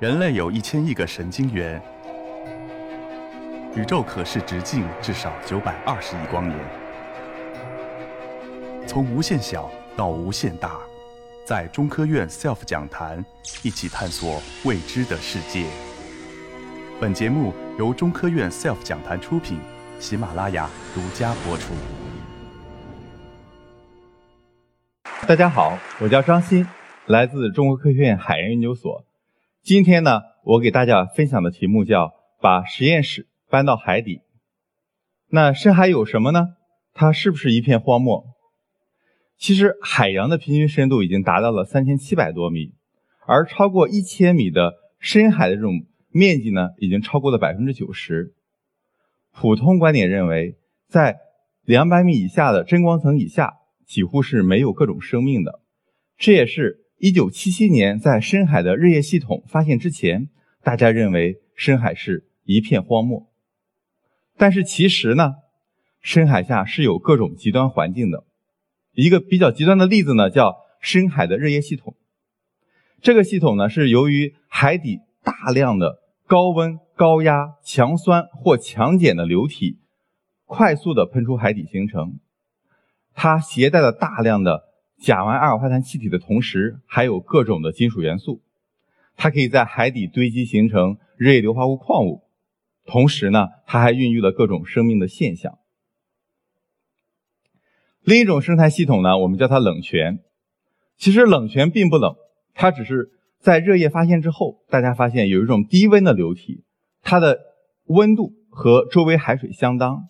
人类有一千亿个神经元，宇宙可视直径至少九百二十亿光年。从无限小到无限大，在中科院 SELF 讲坛一起探索未知的世界。本节目由中科院 SELF 讲坛出品，喜马拉雅独家播出。大家好，我叫张鑫，来自中国科学院海洋研究所。今天呢，我给大家分享的题目叫“把实验室搬到海底”。那深海有什么呢？它是不是一片荒漠？其实，海洋的平均深度已经达到了三千七百多米，而超过一千米的深海的这种面积呢，已经超过了百分之九十。普通观点认为，在两百米以下的真光层以下，几乎是没有各种生命的。这也是。一九七七年，在深海的日夜系统发现之前，大家认为深海是一片荒漠。但是其实呢，深海下是有各种极端环境的。一个比较极端的例子呢，叫深海的日夜系统。这个系统呢，是由于海底大量的高温、高压、强酸或强碱的流体快速的喷出海底形成，它携带了大量的。甲烷、二氧化碳气体的同时，还有各种的金属元素，它可以在海底堆积形成热液硫化物矿物。同时呢，它还孕育了各种生命的现象。另一种生态系统呢，我们叫它冷泉。其实冷泉并不冷，它只是在热液发现之后，大家发现有一种低温的流体，它的温度和周围海水相当，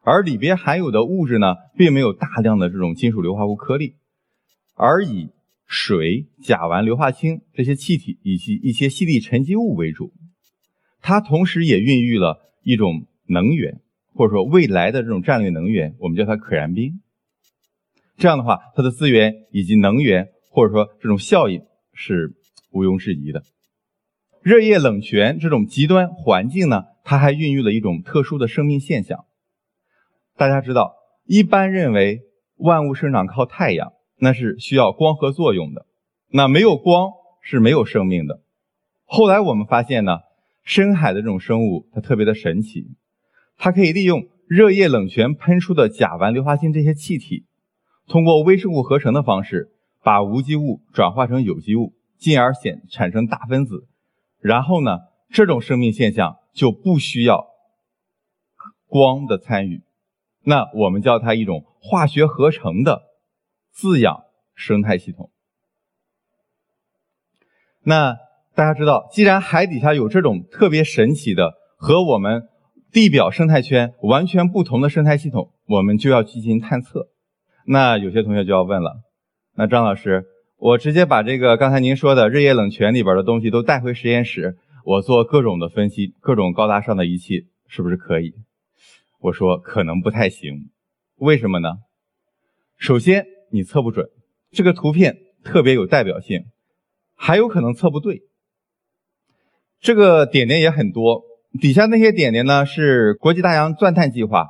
而里边含有的物质呢，并没有大量的这种金属硫化物颗粒。而以水、甲烷、硫化氢这些气体以及一些细粒沉积物为主，它同时也孕育了一种能源，或者说未来的这种战略能源，我们叫它可燃冰。这样的话，它的资源以及能源，或者说这种效应是毋庸置疑的。热液冷泉这种极端环境呢，它还孕育了一种特殊的生命现象。大家知道，一般认为万物生长靠太阳。那是需要光合作用的，那没有光是没有生命的。后来我们发现呢，深海的这种生物它特别的神奇，它可以利用热液冷泉喷出的甲烷、硫化氢这些气体，通过微生物合成的方式，把无机物转化成有机物，进而显产生大分子。然后呢，这种生命现象就不需要光的参与，那我们叫它一种化学合成的。滋养生态系统。那大家知道，既然海底下有这种特别神奇的和我们地表生态圈完全不同的生态系统，我们就要进行探测。那有些同学就要问了：那张老师，我直接把这个刚才您说的日夜冷泉里边的东西都带回实验室，我做各种的分析，各种高大上的仪器，是不是可以？我说可能不太行。为什么呢？首先。你测不准，这个图片特别有代表性，还有可能测不对。这个点点也很多，底下那些点点呢是国际大洋钻探计划，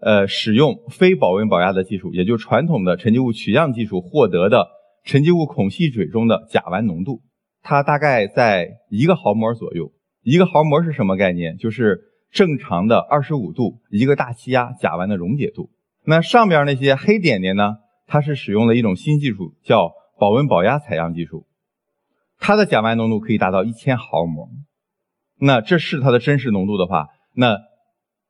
呃，使用非保温保压的技术，也就传统的沉积物取样技术获得的沉积物孔隙水中的甲烷浓度，它大概在一个毫摩尔左右。一个毫摩尔是什么概念？就是正常的二十五度一个大气压甲烷的溶解度。那上边那些黑点点呢？它是使用了一种新技术，叫保温保压采样技术，它的甲烷浓度可以达到一千毫摩。那这是它的真实浓度的话，那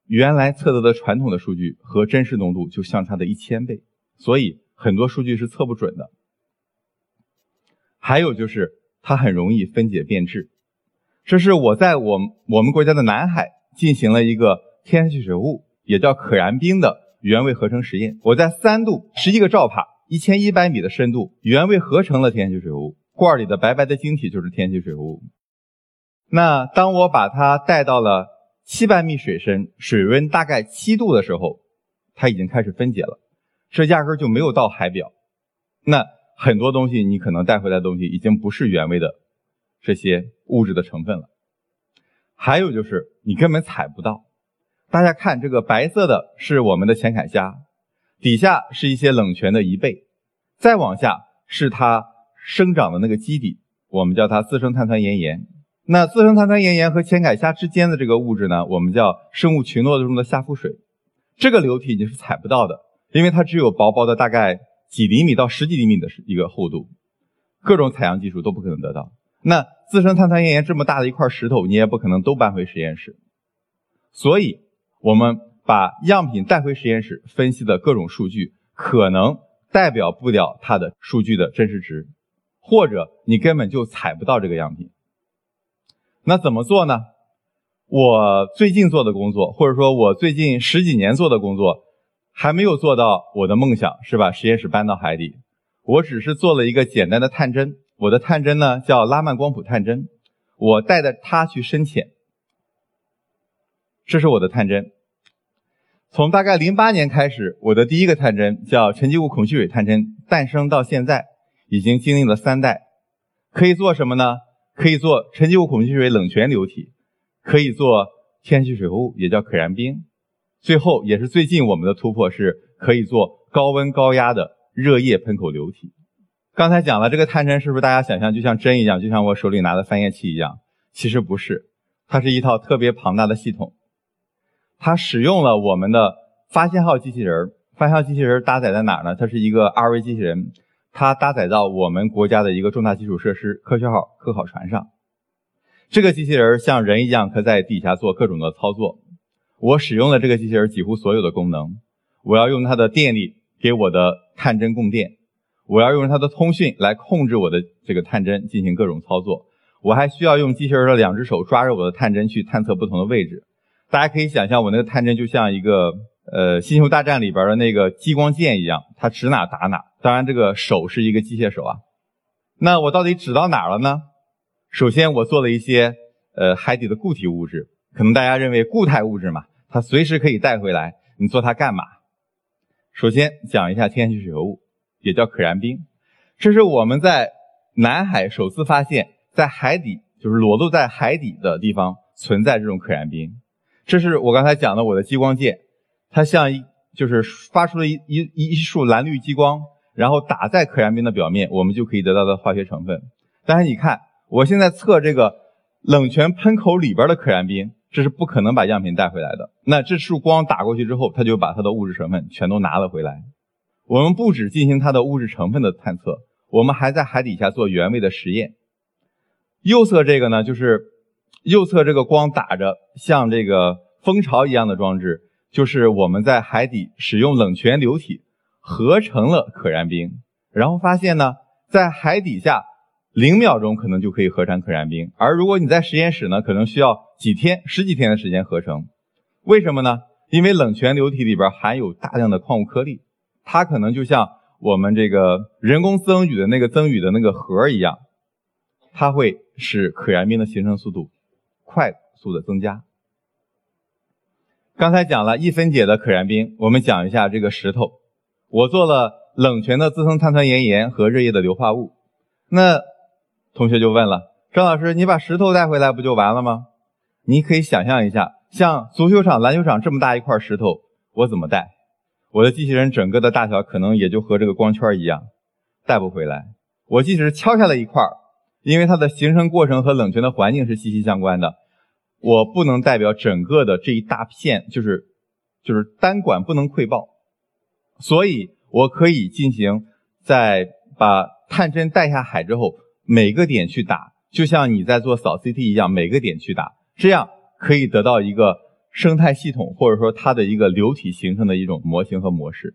原来测得的传统的数据和真实浓度就相差的一千倍，所以很多数据是测不准的。还有就是它很容易分解变质，这是我在我我们国家的南海进行了一个天然气水物，也叫可燃冰的。原位合成实验，我在三度十一个兆帕、一千一百米的深度原位合成了天然气水物，罐里的白白的晶体就是天然气水物。那当我把它带到了七百米水深、水温大概七度的时候，它已经开始分解了，这压根就没有到海表。那很多东西你可能带回来的东西已经不是原位的这些物质的成分了，还有就是你根本采不到。大家看，这个白色的是我们的浅海虾，底下是一些冷泉的贻贝，再往下是它生长的那个基底，我们叫它自生碳酸盐盐。那自生碳酸盐盐和浅铠虾之间的这个物质呢，我们叫生物群落中的下腹水。这个流体你是采不到的，因为它只有薄薄的大概几厘米到十几厘米的一个厚度，各种采样技术都不可能得到。那自生碳酸盐盐这么大的一块石头，你也不可能都搬回实验室。所以，我们把样品带回实验室分析的各种数据，可能代表不了它的数据的真实值，或者你根本就采不到这个样品。那怎么做呢？我最近做的工作，或者说我最近十几年做的工作，还没有做到我的梦想，是把实验室搬到海底。我只是做了一个简单的探针，我的探针呢叫拉曼光谱探针，我带着它去深潜。这是我的探针。从大概零八年开始，我的第一个探针叫沉积物孔隙水探针，诞生到现在已经经历了三代，可以做什么呢？可以做沉积物孔隙水冷泉流体，可以做天然气水合物，也叫可燃冰。最后也是最近我们的突破，是可以做高温高压的热液喷口流体。刚才讲了这个探针，是不是大家想象就像针一样，就像我手里拿的翻页器一样？其实不是，它是一套特别庞大的系统。它使用了我们的发现号机器人，发现号机器人搭载在哪儿呢？它是一个 RV 机器人。它搭载到我们国家的一个重大基础设施“科学号”科考船上。这个机器人像人一样，可在底下做各种的操作。我使用了这个机器人几乎所有的功能。我要用它的电力给我的探针供电，我要用它的通讯来控制我的这个探针进行各种操作。我还需要用机器人的两只手抓着我的探针去探测不同的位置。大家可以想象，我那个探针就像一个呃《星球大战》里边的那个激光剑一样，它指哪打哪。当然，这个手是一个机械手啊。那我到底指到哪了呢？首先，我做了一些呃海底的固体物质，可能大家认为固态物质嘛，它随时可以带回来，你做它干嘛？首先讲一下天然气水合物，也叫可燃冰。这是我们在南海首次发现，在海底就是裸露在海底的地方存在这种可燃冰。这是我刚才讲的我的激光剑，它像一就是发出了一一一束蓝绿激光。然后打在可燃冰的表面，我们就可以得到的化学成分。但是你看，我现在测这个冷泉喷口里边的可燃冰，这是不可能把样品带回来的。那这束光打过去之后，它就把它的物质成分全都拿了回来。我们不止进行它的物质成分的探测，我们还在海底下做原位的实验。右侧这个呢，就是右侧这个光打着像这个蜂巢一样的装置，就是我们在海底使用冷泉流体。合成了可燃冰，然后发现呢，在海底下零秒钟可能就可以合成可燃冰，而如果你在实验室呢，可能需要几天、十几天的时间合成。为什么呢？因为冷泉流体里边含有大量的矿物颗粒，它可能就像我们这个人工增雨的那个增雨的那个核一样，它会使可燃冰的形成速度快速的增加。刚才讲了一分解的可燃冰，我们讲一下这个石头。我做了冷泉的自生碳酸盐盐和热液的硫化物，那同学就问了，张老师，你把石头带回来不就完了吗？你可以想象一下，像足球场、篮球场这么大一块石头，我怎么带？我的机器人整个的大小可能也就和这个光圈一样，带不回来。我即使敲下来一块，因为它的形成过程和冷泉的环境是息息相关的，我不能代表整个的这一大片，就是就是单管不能溃爆。所以，我可以进行在把探针带下海之后，每个点去打，就像你在做扫 CT 一样，每个点去打，这样可以得到一个生态系统或者说它的一个流体形成的一种模型和模式。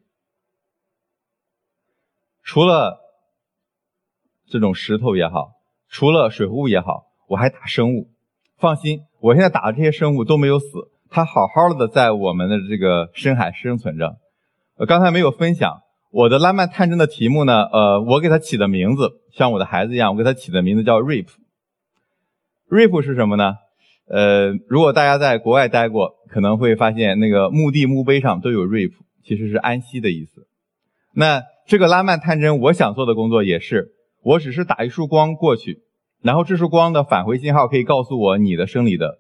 除了这种石头也好，除了水合物也好，我还打生物。放心，我现在打的这些生物都没有死，它好好的在我们的这个深海生存着。我刚才没有分享我的拉曼探针的题目呢，呃，我给它起的名字像我的孩子一样，我给它起的名字叫 RIP。RIP 是什么呢？呃，如果大家在国外待过，可能会发现那个墓地墓碑上都有 RIP，其实是安息的意思。那这个拉曼探针，我想做的工作也是，我只是打一束光过去，然后这束光的返回信号可以告诉我你的生理的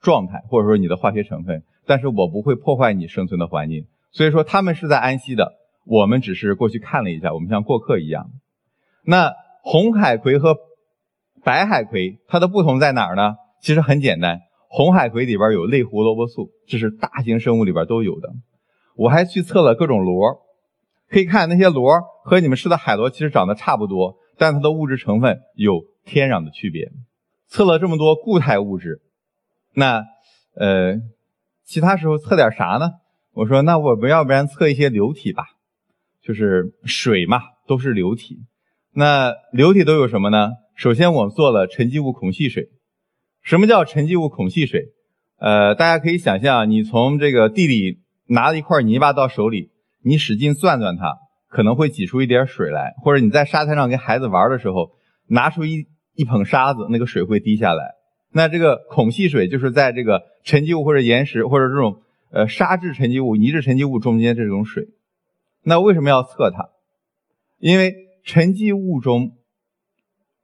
状态，或者说你的化学成分，但是我不会破坏你生存的环境。所以说他们是在安息的，我们只是过去看了一下，我们像过客一样。那红海葵和白海葵它的不同在哪儿呢？其实很简单，红海葵里边有类胡萝卜素，这是大型生物里边都有的。我还去测了各种螺，可以看那些螺和你们吃的海螺其实长得差不多，但它的物质成分有天壤的区别。测了这么多固态物质，那呃，其他时候测点啥呢？我说那我们要不然测一些流体吧，就是水嘛，都是流体。那流体都有什么呢？首先我们做了沉积物孔隙水。什么叫沉积物孔隙水？呃，大家可以想象，你从这个地里拿了一块泥巴到手里，你使劲攥攥它，可能会挤出一点水来；或者你在沙滩上跟孩子玩的时候，拿出一一捧沙子，那个水会滴下来。那这个孔隙水就是在这个沉积物或者岩石或者这种呃沙质沉积物、泥质沉积物中间这种水。那为什么要测它？因为沉积物中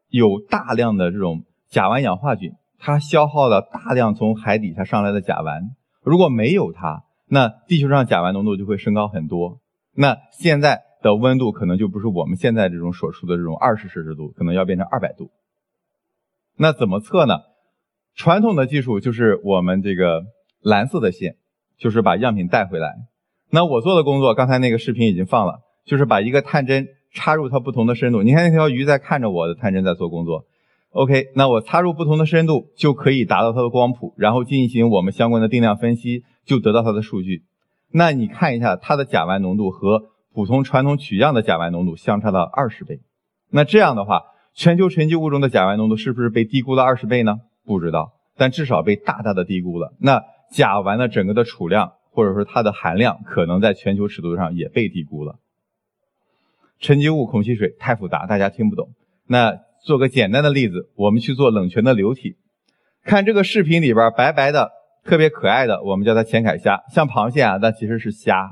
有大量的这种甲烷氧化菌，它消耗了大量从海底下上来的甲烷。如果没有它，那地球上甲烷浓度就会升高很多。那现在的温度可能就不是我们现在这种所处的这种二十摄氏度，可能要变成二百度。那怎么测呢？传统的技术就是我们这个蓝色的线，就是把样品带回来。那我做的工作，刚才那个视频已经放了，就是把一个探针。插入它不同的深度，你看那条鱼在看着我的探针在做工作。OK，那我插入不同的深度就可以达到它的光谱，然后进行我们相关的定量分析，就得到它的数据。那你看一下它的甲烷浓度和普通传统取样的甲烷浓度相差了二十倍。那这样的话，全球沉积物中的甲烷浓度是不是被低估了二十倍呢？不知道，但至少被大大的低估了。那甲烷的整个的储量或者说它的含量，可能在全球尺度上也被低估了。沉积物孔隙水太复杂，大家听不懂。那做个简单的例子，我们去做冷泉的流体。看这个视频里边白白的、特别可爱的，我们叫它浅海虾，像螃蟹啊，但其实是虾。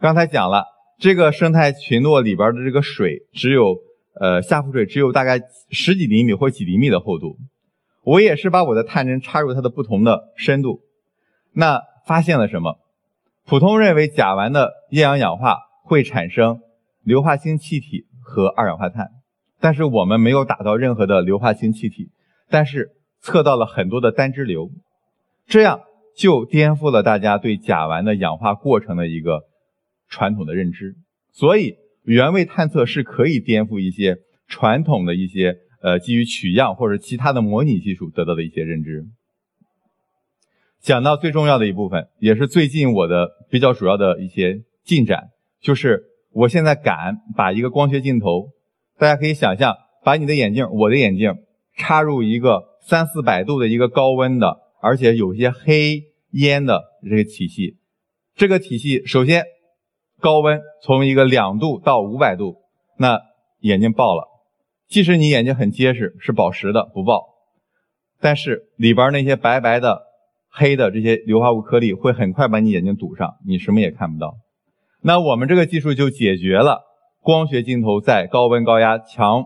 刚才讲了，这个生态群落里边的这个水只有呃下浮水只有大概十几厘米或几厘米的厚度。我也是把我的探针插入它的不同的深度，那发现了什么？普通认为甲烷的厌氧氧化会产生。硫化氢气体和二氧化碳，但是我们没有打到任何的硫化氢气体，但是测到了很多的单支硫，这样就颠覆了大家对甲烷的氧化过程的一个传统的认知。所以原位探测是可以颠覆一些传统的一些呃基于取样或者其他的模拟技术得到的一些认知。讲到最重要的一部分，也是最近我的比较主要的一些进展，就是。我现在敢把一个光学镜头，大家可以想象，把你的眼镜，我的眼镜，插入一个三四百度的一个高温的，而且有些黑烟的这个体系。这个体系首先高温从一个两度到五百度，那眼睛爆了。即使你眼睛很结实，是宝石的不爆，但是里边那些白白的、黑的这些硫化物颗粒会很快把你眼睛堵上，你什么也看不到。那我们这个技术就解决了光学镜头在高温高压强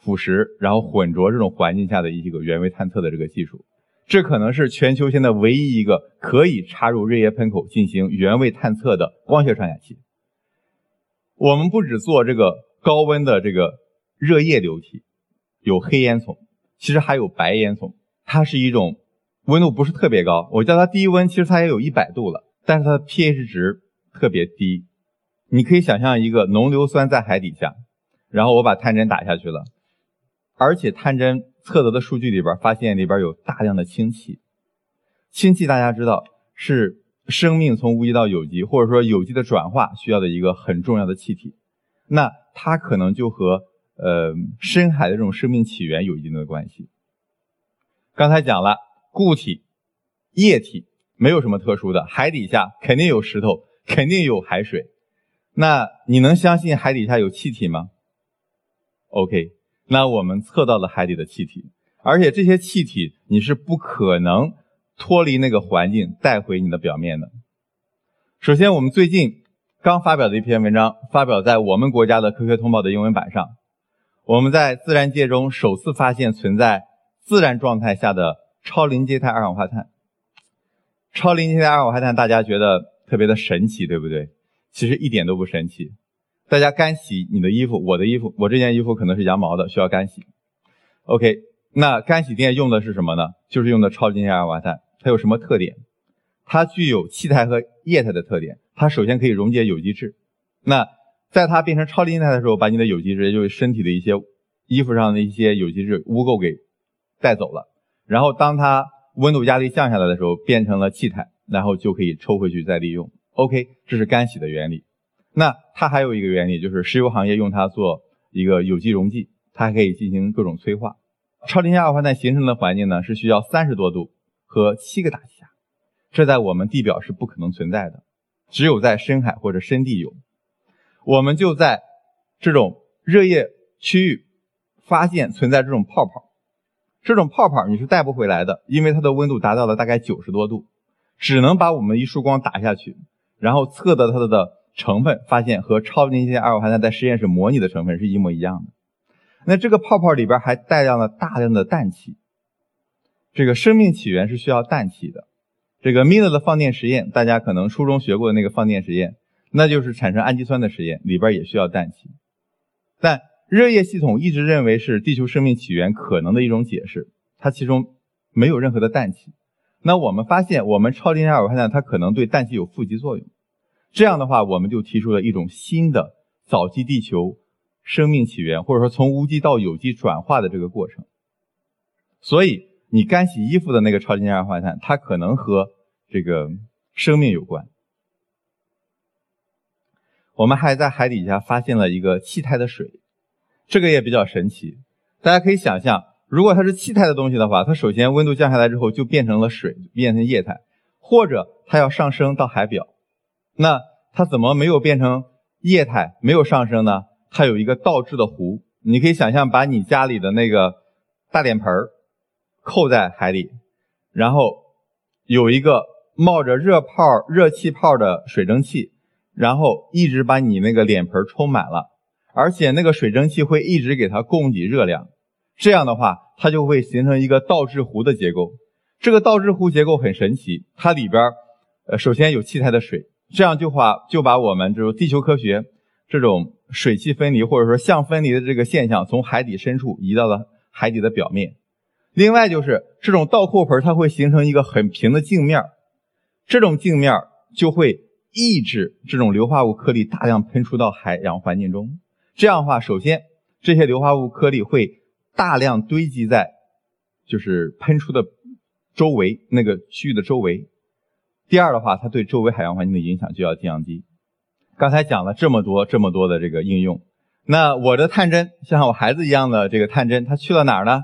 腐蚀然后混浊这种环境下的一些个原位探测的这个技术，这可能是全球现在唯一一个可以插入热液喷口进行原位探测的光学传感器。我们不只做这个高温的这个热液流体，有黑烟囱，其实还有白烟囱，它是一种温度不是特别高，我叫它低温，其实它也有一百度了，但是它的 pH 值。特别低，你可以想象一个浓硫酸在海底下，然后我把探针打下去了，而且探针测得的数据里边发现里边有大量的氢气。氢气大家知道是生命从无机到有机，或者说有机的转化需要的一个很重要的气体，那它可能就和呃深海的这种生命起源有一定的关系。刚才讲了固体、液体没有什么特殊的，海底下肯定有石头。肯定有海水，那你能相信海底下有气体吗？OK，那我们测到了海底的气体，而且这些气体你是不可能脱离那个环境带回你的表面的。首先，我们最近刚发表的一篇文章，发表在我们国家的科学通报的英文版上，我们在自然界中首次发现存在自然状态下的超临界态二氧化碳。超临界态二氧化碳，大家觉得？特别的神奇，对不对？其实一点都不神奇。大家干洗你的衣服，我的衣服，我这件衣服可能是羊毛的，需要干洗。OK，那干洗店用的是什么呢？就是用的超临界二氧化碳。它有什么特点？它具有气态和液态的特点。它首先可以溶解有机质。那在它变成超临界态的时候，把你的有机质，也就是身体的一些衣服上的一些有机质污垢给带走了。然后当它温度压力降下来的时候，变成了气态，然后就可以抽回去再利用。OK，这是干洗的原理。那它还有一个原理，就是石油行业用它做一个有机溶剂，它还可以进行各种催化。超临界二氧化碳形成的环境呢，是需要三十多度和七个大气压，这在我们地表是不可能存在的，只有在深海或者深地有。我们就在这种热液区域发现存在这种泡泡，这种泡泡你是带不回来的，因为它的温度达到了大概九十多度，只能把我们一束光打下去，然后测得它的。成分发现和超临界二氧化碳在实验室模拟的成分是一模一样的。那这个泡泡里边还带上了大量的氮气。这个生命起源是需要氮气的。这个 Miller 的放电实验，大家可能初中学过的那个放电实验，那就是产生氨基酸的实验，里边也需要氮气。但热液系统一直认为是地球生命起源可能的一种解释，它其中没有任何的氮气。那我们发现，我们超临界二氧化碳它可能对氮气有负极作用。这样的话，我们就提出了一种新的早期地球生命起源，或者说从无机到有机转化的这个过程。所以，你干洗衣服的那个超临界二氧化碳，它可能和这个生命有关。我们还在海底下发现了一个气态的水，这个也比较神奇。大家可以想象，如果它是气态的东西的话，它首先温度降下来之后就变成了水，变成液态，或者它要上升到海表。那它怎么没有变成液态，没有上升呢？它有一个倒置的壶，你可以想象，把你家里的那个大脸盆扣在海里，然后有一个冒着热泡、热气泡的水蒸气，然后一直把你那个脸盆充满了，而且那个水蒸气会一直给它供给热量，这样的话，它就会形成一个倒置壶的结构。这个倒置壶结构很神奇，它里边呃，首先有气态的水。这样就把就把我们就是地球科学这种水气分离或者说相分离的这个现象从海底深处移到了海底的表面。另外就是这种倒扣盆它会形成一个很平的镜面，这种镜面就会抑制这种硫化物颗粒大量喷出到海洋环境中。这样的话，首先这些硫化物颗粒会大量堆积在就是喷出的周围那个区域的周围。第二的话，它对周围海洋环境的影响就要降低。刚才讲了这么多这么多的这个应用，那我的探针像我孩子一样的这个探针，它去了哪儿呢？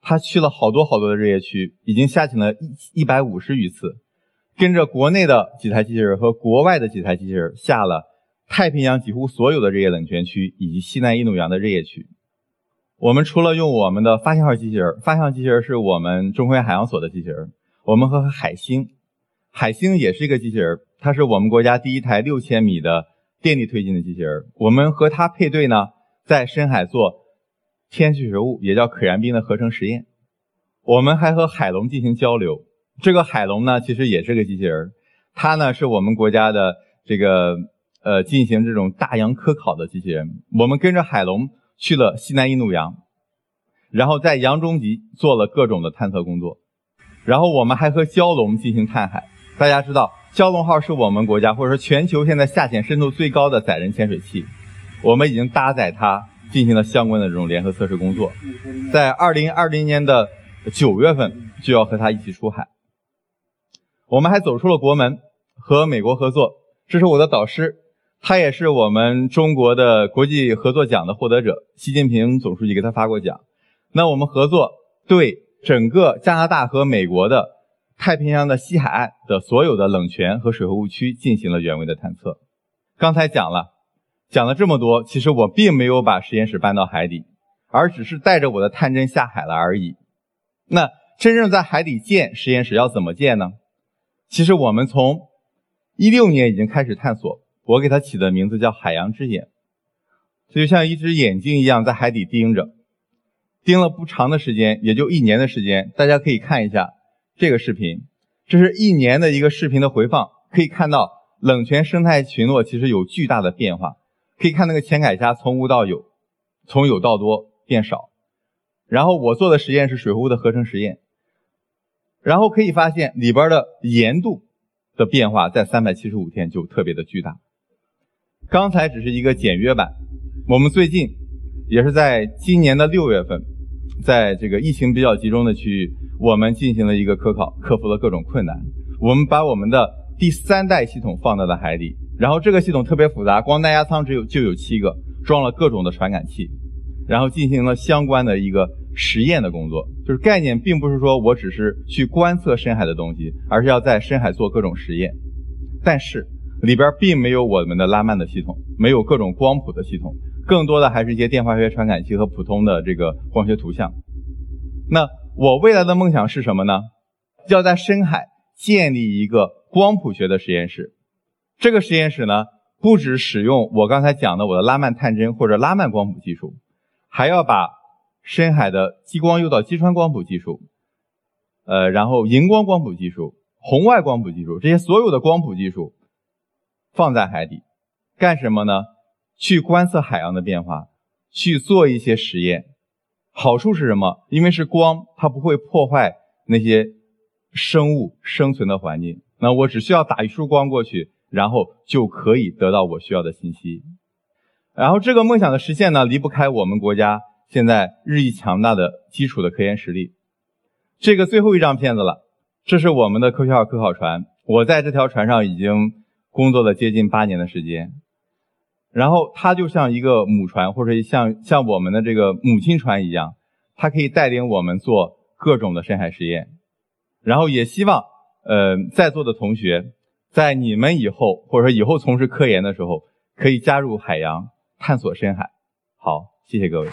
它去了好多好多的日夜区，已经下潜了一一百五十余次，跟着国内的几台机器人和国外的几台机器人下了太平洋几乎所有的日夜冷泉区以及西南印度洋的日夜区。我们除了用我们的发现号机器人，发现号机器人是我们中科院海洋所的机器人，我们和海星。海星也是一个机器人，它是我们国家第一台六千米的电力推进的机器人。我们和它配对呢，在深海做天气水物，也叫可燃冰的合成实验。我们还和海龙进行交流。这个海龙呢，其实也是个机器人，它呢是我们国家的这个呃进行这种大洋科考的机器人。我们跟着海龙去了西南印度洋，然后在洋中极做了各种的探测工作。然后我们还和蛟龙进行探海。大家知道，蛟龙号是我们国家或者说全球现在下潜深度最高的载人潜水器，我们已经搭载它进行了相关的这种联合测试工作，在二零二零年的九月份就要和它一起出海。我们还走出了国门，和美国合作。这是我的导师，他也是我们中国的国际合作奖的获得者，习近平总书记给他发过奖。那我们合作对整个加拿大和美国的。太平洋的西海岸的所有的冷泉和水合物区进行了原位的探测。刚才讲了，讲了这么多，其实我并没有把实验室搬到海底，而只是带着我的探针下海了而已。那真正在海底建实验室要怎么建呢？其实我们从一六年已经开始探索，我给它起的名字叫“海洋之眼”，它就像一只眼睛一样在海底盯着，盯了不长的时间，也就一年的时间。大家可以看一下。这个视频，这是一年的一个视频的回放，可以看到冷泉生态群落其实有巨大的变化。可以看那个浅海虾从无到有，从有到多变少，然后我做的实验是水壶的合成实验，然后可以发现里边的盐度的变化在三百七十五天就特别的巨大。刚才只是一个简约版，我们最近也是在今年的六月份，在这个疫情比较集中的区域，我们进行了一个科考，克服了各种困难。我们把我们的第三代系统放到了海底，然后这个系统特别复杂，光耐压舱只有就有七个，装了各种的传感器，然后进行了相关的一个实验的工作。就是概念并不是说我只是去观测深海的东西，而是要在深海做各种实验。但是。里边并没有我们的拉曼的系统，没有各种光谱的系统，更多的还是一些电化学传感器和普通的这个光学图像。那我未来的梦想是什么呢？要在深海建立一个光谱学的实验室。这个实验室呢，不只使用我刚才讲的我的拉曼探针或者拉曼光谱技术，还要把深海的激光诱导击穿光谱技术，呃，然后荧光光谱技术、红外光谱技术这些所有的光谱技术。放在海底干什么呢？去观测海洋的变化，去做一些实验。好处是什么？因为是光，它不会破坏那些生物生存的环境。那我只需要打一束光过去，然后就可以得到我需要的信息。然后这个梦想的实现呢，离不开我们国家现在日益强大的基础的科研实力。这个最后一张片子了，这是我们的科学号科考船。我在这条船上已经。工作了接近八年的时间，然后它就像一个母船，或者像像我们的这个母亲船一样，它可以带领我们做各种的深海实验。然后也希望，呃，在座的同学，在你们以后或者说以后从事科研的时候，可以加入海洋探索深海。好，谢谢各位。